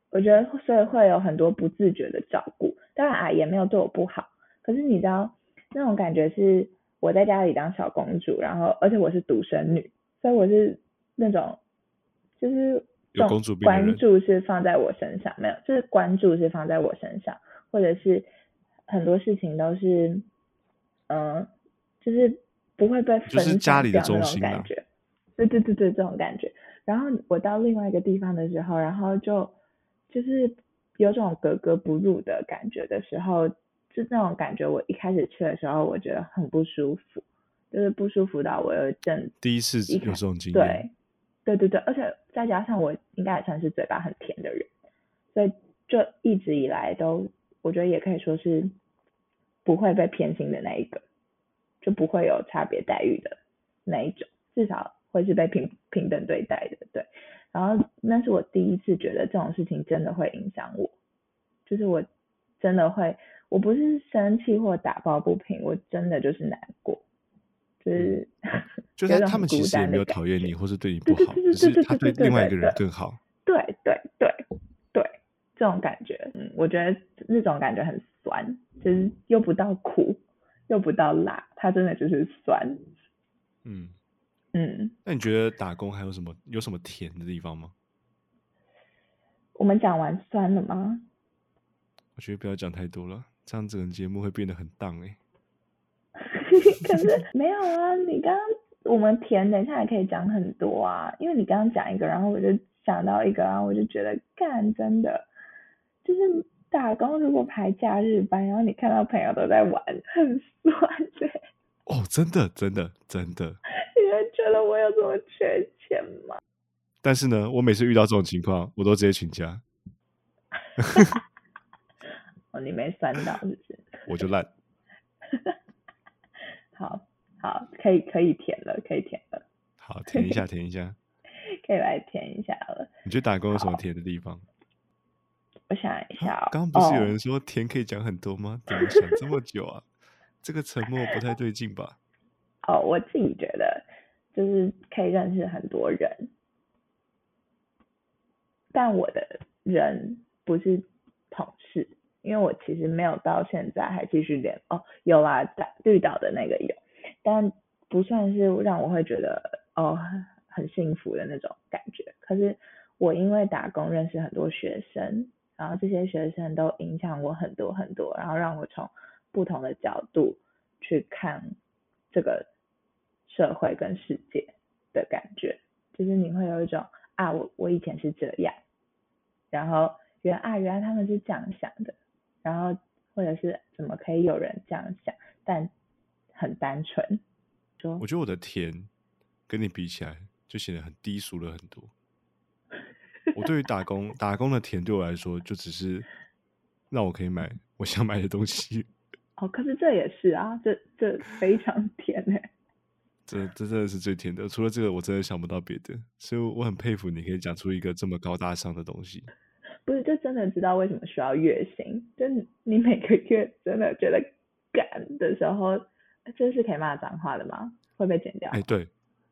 我觉得所以会有很多不自觉的照顾，当然阿姨也没有对我不好，可是你知道那种感觉是我在家里当小公主，然后而且我是独生女，所以我是那种就是有公主病关注是放在我身上，没有，就是关注是放在我身上，或者是很多事情都是，嗯、就是不会被就是分家里的散掉那种中心啊感觉。对对对对，这种感觉。然后我到另外一个地方的时候，然后就就是有种格格不入的感觉的时候，就那种感觉，我一开始去的时候，我觉得很不舒服，就是不舒服到我有一阵第一次有这种经验，对，对对对，而且再加上我应该也算是嘴巴很甜的人，所以就一直以来都，我觉得也可以说是不会被偏心的那一个，就不会有差别待遇的那一种，至少会是被平平等对待的，对。然后那是我第一次觉得这种事情真的会影响我，就是我真的会，我不是生气或打抱不平，我真的就是难过，就是 [LAUGHS] 就是他们其实也没有讨厌你或是对你不好，只是他对另外一个人更好。对对对对，这种感觉，嗯，我觉得那种感觉很酸，就是又不到苦，又不到辣，它真的就是酸。嗯，嗯，那你觉得打工还有什么有什么甜的地方吗？我们讲完酸了吗？我觉得不要讲太多了，这样整个节目会变得很荡哎、[LAUGHS] 可是没有啊，你刚刚我们填，等一下也可以讲很多啊，因为你刚刚讲一个，然后我就想到一个，然后我就觉得干真的就是打工如果排假日班，然后你看到朋友都在玩，很酸对、哦，真的真的真的。你会觉得我有这么缺钱吗？但是呢，我每次遇到这种情况，我都直接请假，[LAUGHS] 哦，你没酸到是不是？[LAUGHS] 我就烂。[LAUGHS] 好好，可以可以填了，可以填了，好，填一下，填一下。[LAUGHS] 可以来填一下了。你觉得打工有什么填的地方？我想一下、哦，刚刚不是有哦人说填可以讲很多吗？怎么想这么久啊？这个沉默不太对劲吧？[LAUGHS] 哦，我自己觉得就是可以认识很多人，但我的人不是同事，因为我其实没有到现在还继续联哦，有啦，在绿岛的那个有，但不算是让我会觉得哦很幸福的那种感觉。可是我因为打工认识很多学生，然后这些学生都影响我很多很多，然后让我从不同的角度去看这个社会跟世界的感觉，就是你会有一种啊，我我以前是这样，然后原啊原来他们是这样想的，然后或者是怎么可以有人这样想，但很单纯，说我觉得我的甜跟你比起来，就显得很低俗了很多。我对于打工打工的甜对我来说，就只是让我可以买我想买的东西。[LAUGHS] 哦，可是这也是啊，这这非常甜哎。[LAUGHS] 这这真的是最甜的，除了这个，我真的想不到别的。所以我很佩服你可以讲出一个这么高大上的东西。[LAUGHS] 不是，就真的知道为什么需要月薪？就你每个月真的觉得赶的时候，这是可以骂脏话的吗？会被剪掉？哎，对，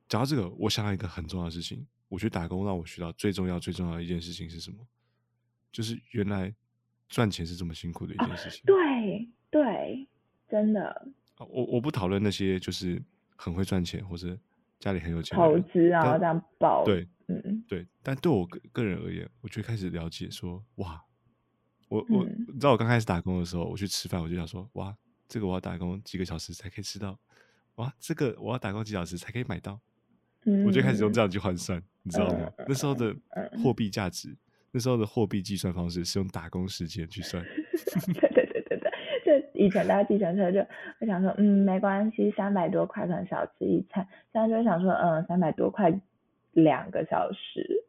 讲到这个，我想到一个很重要的事情。我觉得打工让我学到最重要、最重要的一件事情是什么？就是原来赚钱是这么辛苦的一件事情。对对，真的。我我不讨论那些就是很会赚钱或者家里很有钱投资啊这样爆。对，嗯对。但对我个个人而言，我就开始了解说，哇，我我你知道我刚开始打工的时候，我去吃饭，我就想说，哇，这个我要打工几个小时才可以吃到，哇，这个我要打工几小时才可以买到。我就开始用这样去换算，你知道吗？那时候的货币价值，那时候的货币计算方式是用打工时间去算。对对对对对，就以前大家计程车就会想说，嗯，没关系，三百多块可能少吃一餐。现在就会想说，嗯，三百多块两个小时。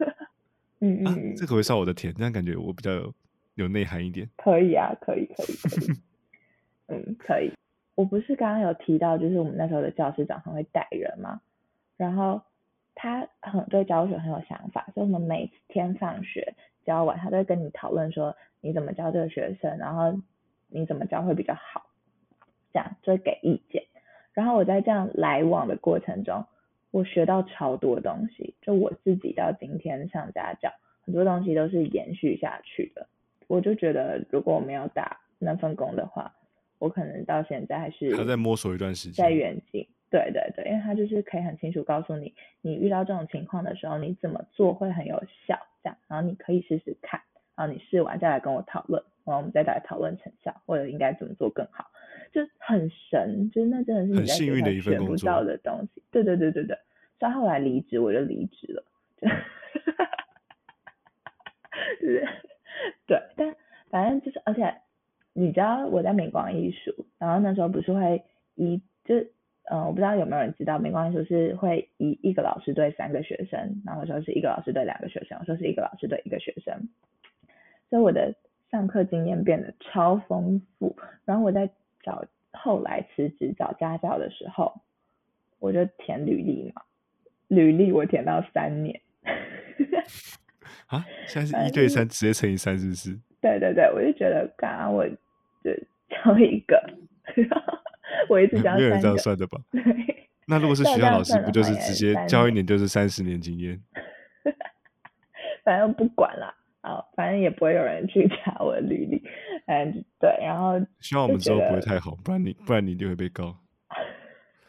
[LAUGHS] 嗯嗯，这可会上我的甜，这样感觉我比较有有内涵一点。可以啊，可以可以可以。嗯，可以。我不是刚刚有提到，就是我们那时候的教师长很会带人吗？然后他很对教学很有想法，所以我们每天放学教完，他都会跟你讨论说你怎么教这个学生，然后你怎么教会比较好，这样就会给意见。然后我在这样来往的过程中，我学到超多东西，就我自己到今天上家教，很多东西都是延续下去的。我就觉得如果我没有打那份工的话，我可能到现在还是还在摸索一段时间，在远景。对对对，因为他就是可以很清楚告诉你，你遇到这种情况的时候，你怎么做会很有效，这样，然后你可以试试看，然后你试完再来跟我讨论，然后我们再来讨论成效或者应该怎么做更好，就很神，就是那真的是你在学不到的东西。对对对对对，所以后来离职我就离职了，就，是，对，但反正就是，而且你知道我在美光艺术，然后那时候不是会一就。嗯，我不知道有没有人知道，美光艺术，是会一一个老师对三个学生，然后说是一个老师对两个学生，我说是一个老师对一个学生，所以我的上课经验变得超丰富。然后我在找后来辞职找家教的时候，我就填履历嘛，履历我填到三年。啊，现在是 [LAUGHS] 一对三，直接乘以三，是不是？对对对，我就觉得刚刚我就教一个。[LAUGHS] 我一直 [LAUGHS] 教没有人这样算的吧？那如果是 [LAUGHS] 学校老师，不就是直接教一年就是三十年经验？反正不管了啊，反正也不会有人去查我的履历。嗯，对，然后希望我们之后不会太好，不然你不然你一定会被告。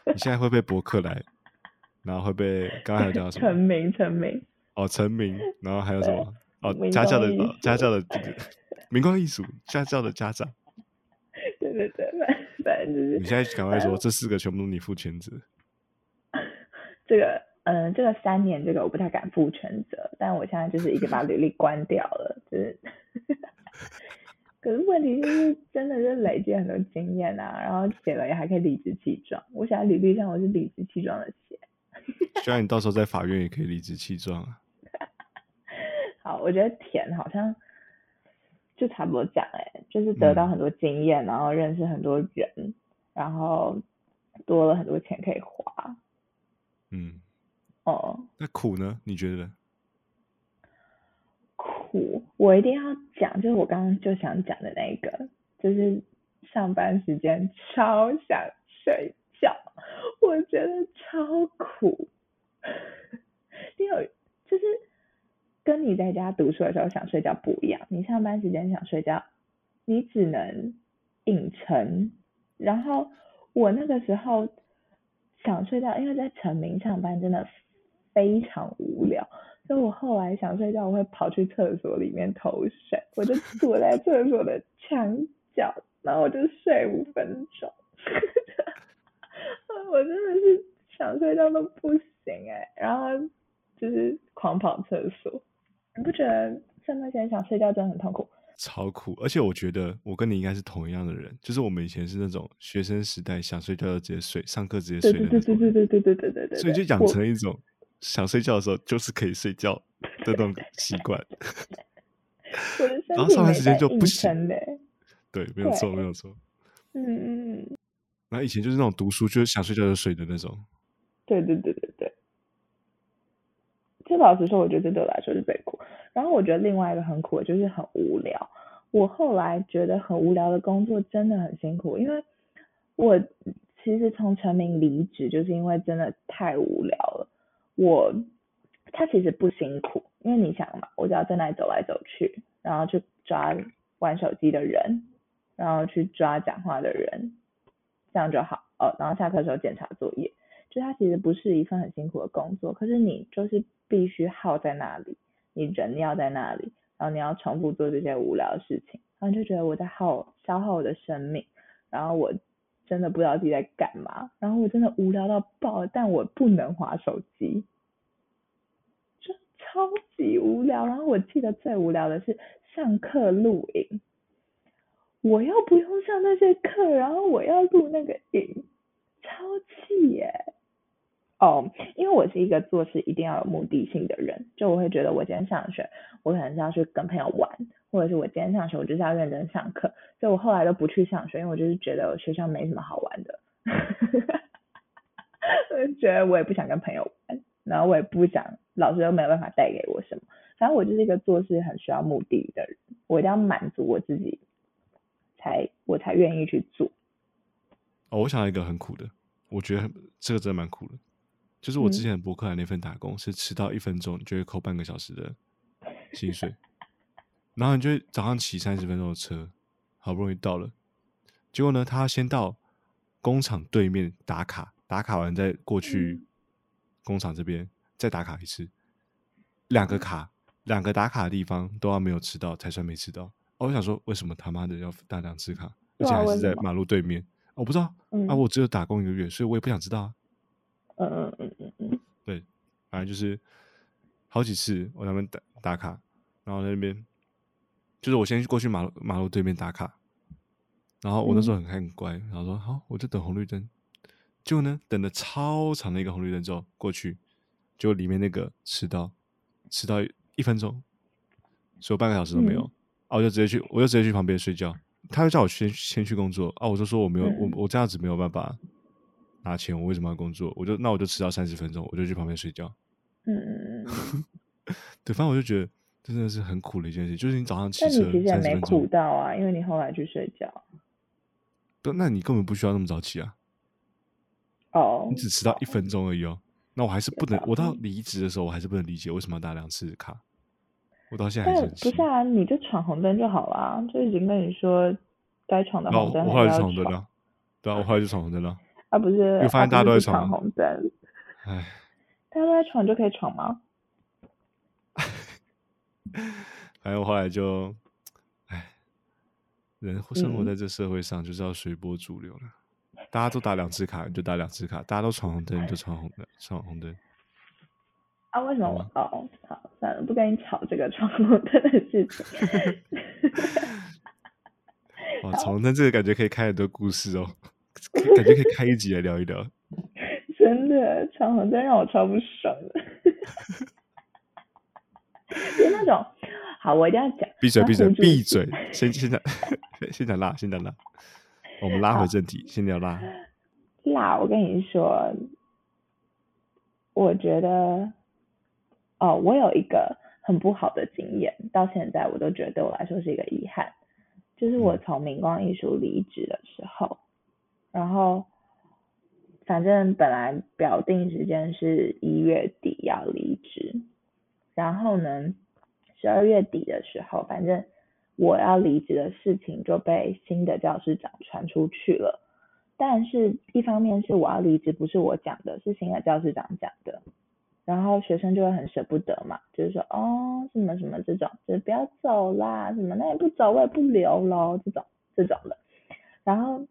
你现在会被博客来，然后会被刚才讲什么？成名，成名。哦，成名，然后还有什么？哦，家教的家教的这个明光艺术家教的家长。对对对。你现在赶快说，这四个全部都你负全责。[LAUGHS] 这个，嗯，这个三年，这个我不太敢负全责，但我现在就是已经把履历关掉了，就是。[LAUGHS] 可是问题就是，真的是累积很多经验啊，然后写了也还可以理直气壮。我写在履历上，我是理直气壮的写。希望你到时候在法院也可以理直气壮啊。[LAUGHS] 好，我觉得填好像。就差不多讲哎，就是得到很多经验，然后认识很多人，然后多了很多钱可以花。嗯，哦，那苦呢？你觉得？苦，我一定要讲，就是我刚刚就想讲的那个，就是上班时间超想睡觉，我觉得超苦，[LAUGHS] 因为就是。跟你在家读书的时候想睡觉不一样，你上班时间想睡觉，你只能硬撑。然后我那个时候想睡觉，因为在成名上班真的非常无聊，所以我后来想睡觉，我会跑去厕所里面偷睡，我就躲在厕所的墙角，然后我就睡五分钟。[LAUGHS] 我真的是想睡觉都不行哎，然后就是狂跑厕所。你不觉得上班前想睡觉真的很痛苦？超酷，而且我觉得我跟你应该是同一样的人，就是我们以前是那种学生时代想睡觉就直接睡，上课直接睡的那种，对对对对对对对对，所以就养成了一种想睡觉的时候就是可以睡觉的那种习惯。[LAUGHS] 然后上班时间就不行嘞。对，没有错，没有错。嗯嗯嗯。然后以前就是那种读书就是想睡觉就睡的那种。对对对对对。其实老实说，我觉得这对我来说是最苦。然后我觉得另外一个很苦的就是很无聊。我后来觉得很无聊的工作真的很辛苦，因为我其实从成名离职就是因为真的太无聊了。我他其实不辛苦，因为你想嘛，我只要在那里走来走去，然后去抓玩手机的人，然后去抓讲话的人，这样就好哦。然后下课的时候检查作业，就它其实不是一份很辛苦的工作，可是你就是必须耗在那里。你人要在那里，然后你要重复做这些无聊的事情，然后就觉得我在耗消耗我的生命，然后我真的不知道自己在干嘛，然后我真的无聊到爆，但我不能划手机，就超级无聊。然后我记得最无聊的是上课录影，我又不用上那些课，然后我要录那个影，超气耶！哦，因为我是一个做事一定要有目的性的人，就我会觉得我今天上学，我可能是要去跟朋友玩，或者是我今天上学，我就是要认真上课，所以我后来都不去上学，因为我就是觉得学校没什么好玩的，[LAUGHS] 我就觉得我也不想跟朋友玩，然后我也不想老师又没有办法带给我什么，反正我就是一个做事很需要目的的人，我一定要满足我自己，才我才愿意去做。哦，我想到一个很苦的，我觉得这个真的蛮苦的。就是我之前博客来那份打工，是迟到一分钟你就会扣半个小时的薪水，然后你就早上骑三十分钟的车，好不容易到了，结果呢，他先到工厂对面打卡，打卡完再过去工厂这边再打卡一次，两个卡，两个打卡的地方都要没有迟到才算没迟到。哦，我想说，为什么他妈的要打两次卡，而且还是在马路对面？我不知道啊，我只有打工一个月，所以我也不想知道啊。嗯嗯嗯嗯。嗯，对，反正就是好几次我那边打打卡，然后在那边就是我先过去马路马路对面打卡，然后我那时候很很乖，然后说好，我就等红绿灯，结果呢等了超长的一个红绿灯之后过去，就里面那个迟到迟到一分钟，所以半个小时都没有，啊我就直接去我就直接去旁边睡觉，他就叫我先先去工作啊，我就说我没有我我这样子没有办法。拿钱，我为什么要工作？我就那我就迟到三十分钟，我就去旁边睡觉。嗯。[LAUGHS] 对，反正我就觉得真的是很苦的一件事，就是你早上骑车，你其实也没苦到啊，因为你后来去睡觉。不，那你根本不需要那么早起啊。哦。你只迟到一分钟而已哦。那我还是不能，我到离职的时候，我还是不能理解为什么要打两次卡。我到现在还是不是啊？你就闯红灯就好了，就已经跟你说该闯的红灯我后来就闯红灯了。对啊，我后来就闯红灯了。啊，不是，又发现大家都在闯红灯，唉，大家都在闯就可以闯吗？[LAUGHS] 反正我后来就，唉，人生活在这社会上就是要随波逐流了。大家都打两次卡，你就打两次卡；大家都闯红灯，你就闯红灯，闯红灯。啊？为什么？哦，好，算了，不跟你吵这个闯红灯的事情。[LAUGHS] 哇，闯红灯这个感觉可以开很多故事哦。感觉可以开一集来聊一聊。[LAUGHS] 真的，闯红灯让我超不爽的。[LAUGHS] 就那种，好，我一定要讲。闭嘴，闭嘴，闭嘴！先先讲，先讲辣，先讲辣。我们拉回正题，先聊辣。辣，我跟你说，我觉得，哦，我有一个很不好的经验，到现在我都觉得对我来说是一个遗憾，就是我从明光艺术离职的时候。然后，反正本来表定时间是一月底要离职，然后呢，十二月底的时候，反正我要离职的事情就被新的教师长传出去了。但是，一方面是我要离职，不是我讲的，是新的教师长讲的。然后学生就会很舍不得嘛，就是说，哦，什么什么这种，就是不要走啦，什么那也不走，我也不留喽，这种这种的。然后。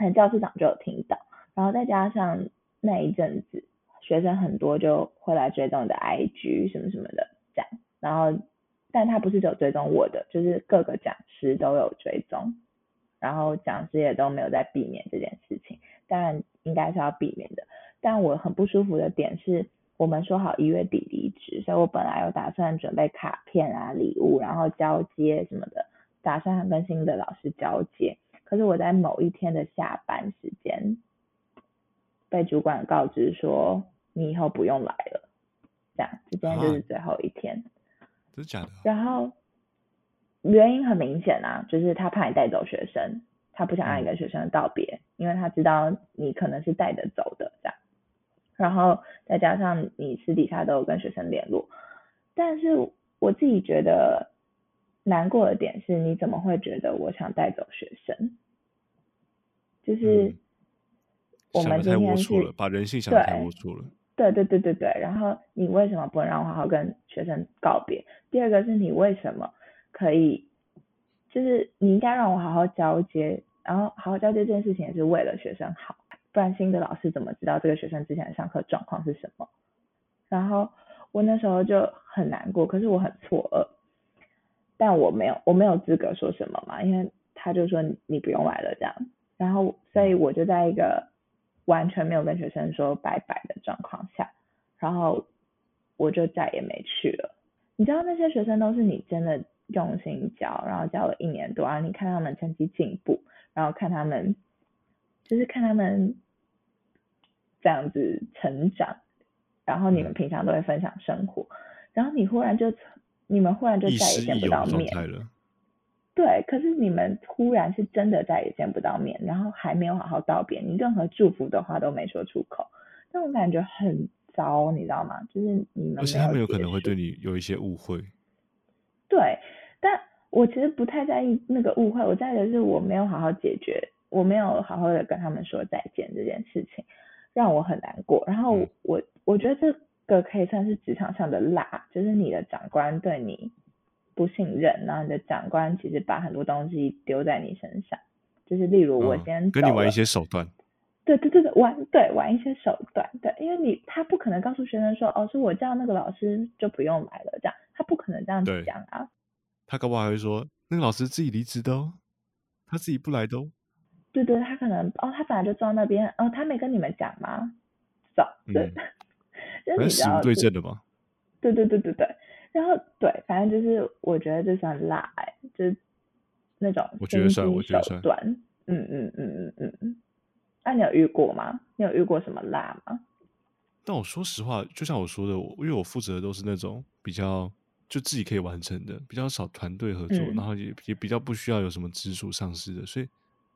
可能教师长就有听到，然后再加上那一阵子学生很多就会来追踪你的 IG 什么什么的这样，然后但他不是只有追踪我的，就是各个讲师都有追踪，然后讲师也都没有在避免这件事情，当然应该是要避免的。但我很不舒服的点是，我们说好一月底离职，所以我本来有打算准备卡片啊、礼物，然后交接什么的，打算跟新的老师交接。可是我在某一天的下班时间，被主管告知说你以后不用来了，这样，今天就是最后一天。真的假的？然后原因很明显啊，就是他怕你带走学生，他不想让你跟学生道别，因为他知道你可能是带着走的这样。然后再加上你私底下都有跟学生联络，但是我自己觉得难过的点是，你怎么会觉得我想带走学生？就是我们今天是把人性想的太龌龊了。对对对对对，然后你为什么不能让我好好跟学生告别？第二个是你为什么可以，就是你应该让我好好交接，然后好好交接这件事情也是为了学生好，不然新的老师怎么知道这个学生之前的上课状况是什么？然后我那时候就很难过，可是我很错愕，但我没有我没有资格说什么嘛，因为他就说你不用来了这样，然后所以我就在一个。完全没有跟学生说拜拜的状况下，然后我就再也没去了。你知道那些学生都是你真的用心教，然后教了一年多，然后你看他们成绩进步，然后看他们就是看他们这样子成长，然后你们平常都会分享生活，然后你忽然就你们忽然就再也见不到面了。对，可是你们忽然是真的再也见不到面，然后还没有好好道别，你任何祝福的话都没说出口，那种感觉很糟，你知道吗？就是你们，而且他们有可能会对你有一些误会。对，但我其实不太在意那个误会，我在意的是我没有好好解决，我没有好好的跟他们说再见这件事情，让我很难过。然后我我觉得这个可以算是职场上的辣，就是你的长官对你。不信任，然后你的长官其实把很多东西丢在你身上，就是例如我先跟你玩一些手段，对对对对，玩对玩一些手段，对，因为你他不可能告诉学生说，哦，是我叫那个老师就不用来了，这样他不可能这样子讲啊。他搞不好还会说，那个老师自己离职的哦，他自己不来的哦。对对，他可能哦，他本来就坐那边，哦，他没跟你们讲吗？走，对，就是死无对证的嘛。对对对对对。然后对，反正就是我觉得这算辣，就是那种我觉得算，我觉得算。嗯嗯嗯嗯嗯嗯。那你有遇过吗？你有遇过什么辣吗？但我说实话，就像我说的，因为我负责的都是那种比较就自己可以完成的，比较少团队合作，然后也也比较不需要有什么直属上司的，所以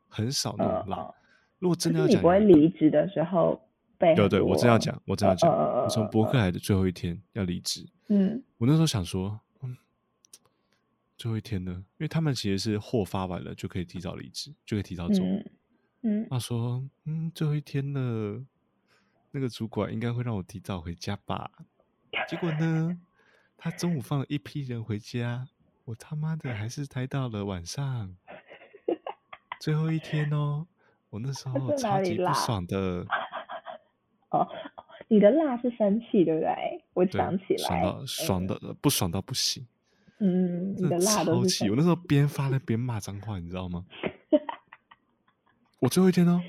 很少那种辣。如果真的要讲，你不会离职的时候。对对，我真要讲，我真要讲，我从博客来的最后一天要离职。嗯，我那时候想说，嗯，最后一天呢，因为他们其实是货发完了就可以提早离职，就可以提早走。嗯，他说，嗯，最后一天了，那个主管应该会让我提早回家吧？结果呢，他中午放了一批人回家，我他妈的还是待到了晚上，[LAUGHS] 最后一天哦，我那时候超级不爽的。[LAUGHS] 哦，你的辣是生气对不对？我想起来，爽到爽的不爽到不行。嗯，你的辣都气！我那时候边发了边骂脏话，你知道吗？[LAUGHS] 我最后一天哦，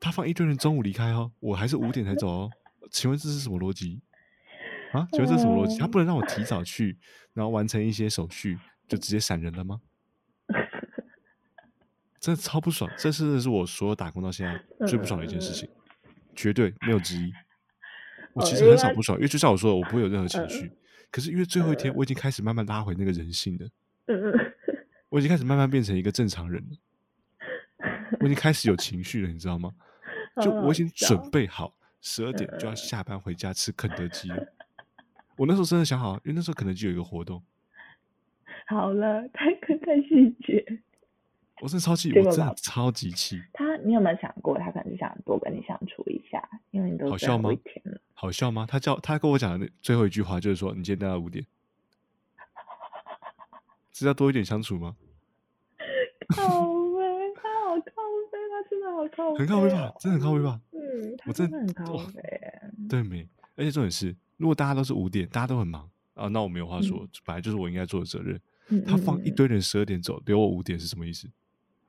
他放一堆人中午离开哦，我还是五点才走哦。[LAUGHS] 请问这是什么逻辑啊？请问这是什么逻辑？他不能让我提早去，然后完成一些手续，就直接闪人了吗？[LAUGHS] 真的超不爽！这是是我所有打工到现在最不爽的一件事情。绝对没有之一。我其实很少不爽，因为就像我说的，我不会有任何情绪。可是因为最后一天，我已经开始慢慢拉回那个人性了。嗯嗯。我已经开始慢慢变成一个正常人了。我已经开始有情绪了，你知道吗？就我已经准备好十二点就要下班回家吃肯德基了。我那时候真的想好，因为那时候肯德基有一个活动。好了，太太细节。我真的超气，我真的超级气。他，你有没有想过，他可能是想多跟你相处一下，因为你都好笑吗？好笑吗？他叫他跟我讲的那最后一句话就是说：“你今天待到五点，[LAUGHS] 是要多一点相处吗？” [LAUGHS] 靠背，他好靠背，他真的好靠背，很靠背吧？真的很靠背吧？嗯，我真的很靠背。对没？而且重点是，如果大家都是五点，大家都很忙，啊，那我没有话说，本来就是我应该做的责任。嗯，他放一嗯堆人十二点走，留我五点是什么意思？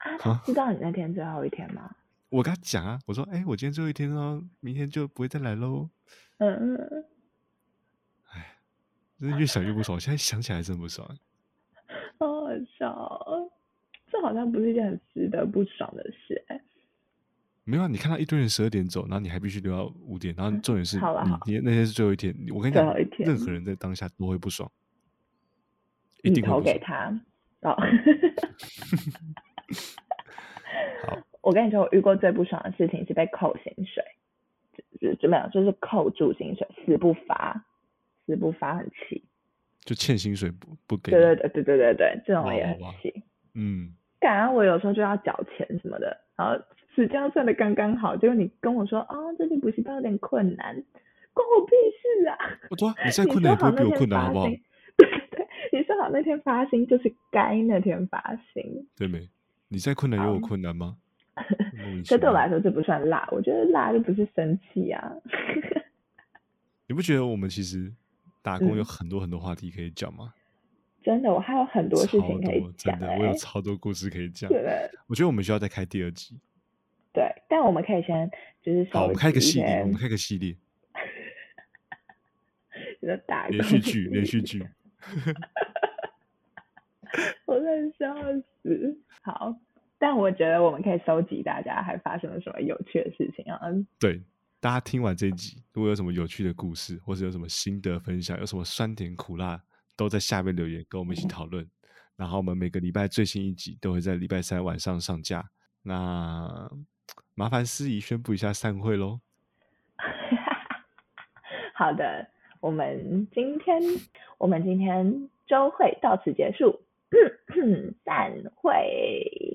啊，他知道你那天最后一天吗？我跟他讲啊，我说，哎、我今天最后一天哦，明天就不会再来喽。嗯嗯嗯，真的越想越不爽，现在想起来真不爽。好好笑哦，这好像不是一件很值得不爽的事哎。没有啊，你看到一堆人十二点走，然后你还必须留到五点，然后重点是好了好你你那天是最后一天，我跟你讲任何人在当下都会不爽，一定投。给他哦。[LAUGHS] 好，我跟你说，我遇过最不爽的事情是被扣薪水，就就就没有，就是扣住薪水，死不发，死不发很气。就欠薪水不不给，对对对对对对对，这种也很气。嗯，感恩我有时候就要缴钱什么的，然后时间算的刚刚好，结果你跟我说哦，最近补习班有点困难，关我屁事啊！我说你再你困难也不会比困难，好不好？对对，你说好那天发薪就是该那天发薪，对没？你再困难有我困难吗？[LAUGHS] 这对我来说这不算辣，我觉得辣就不是生气啊。你不觉得我们其实 [LAUGHS] 打工有嗯很多很多话题可以讲吗？真的，我还有很多事情可以多，讲真的，我有哎、超多故事可以讲。我觉得我们需要再开第二集。对，但我们可以先就是好，我们开个系列，我们开个系列，你的打工连续剧，连续剧。[LAUGHS] 我在笑死。好，但我觉得我们可以收集大家还发生了什么有趣的事情啊。嗯对，大家听完这一集，如果有什么有趣的故事，或者有什么心得分享，有什么酸甜苦辣，都在下面留言跟我们一起讨论。然后我们每个礼拜最新一集都会在礼拜三晚上上架。那麻烦司仪宣布一下散会喽。[LAUGHS] 好的，我们今天我们今天周会到此结束，[COUGHS] 散会。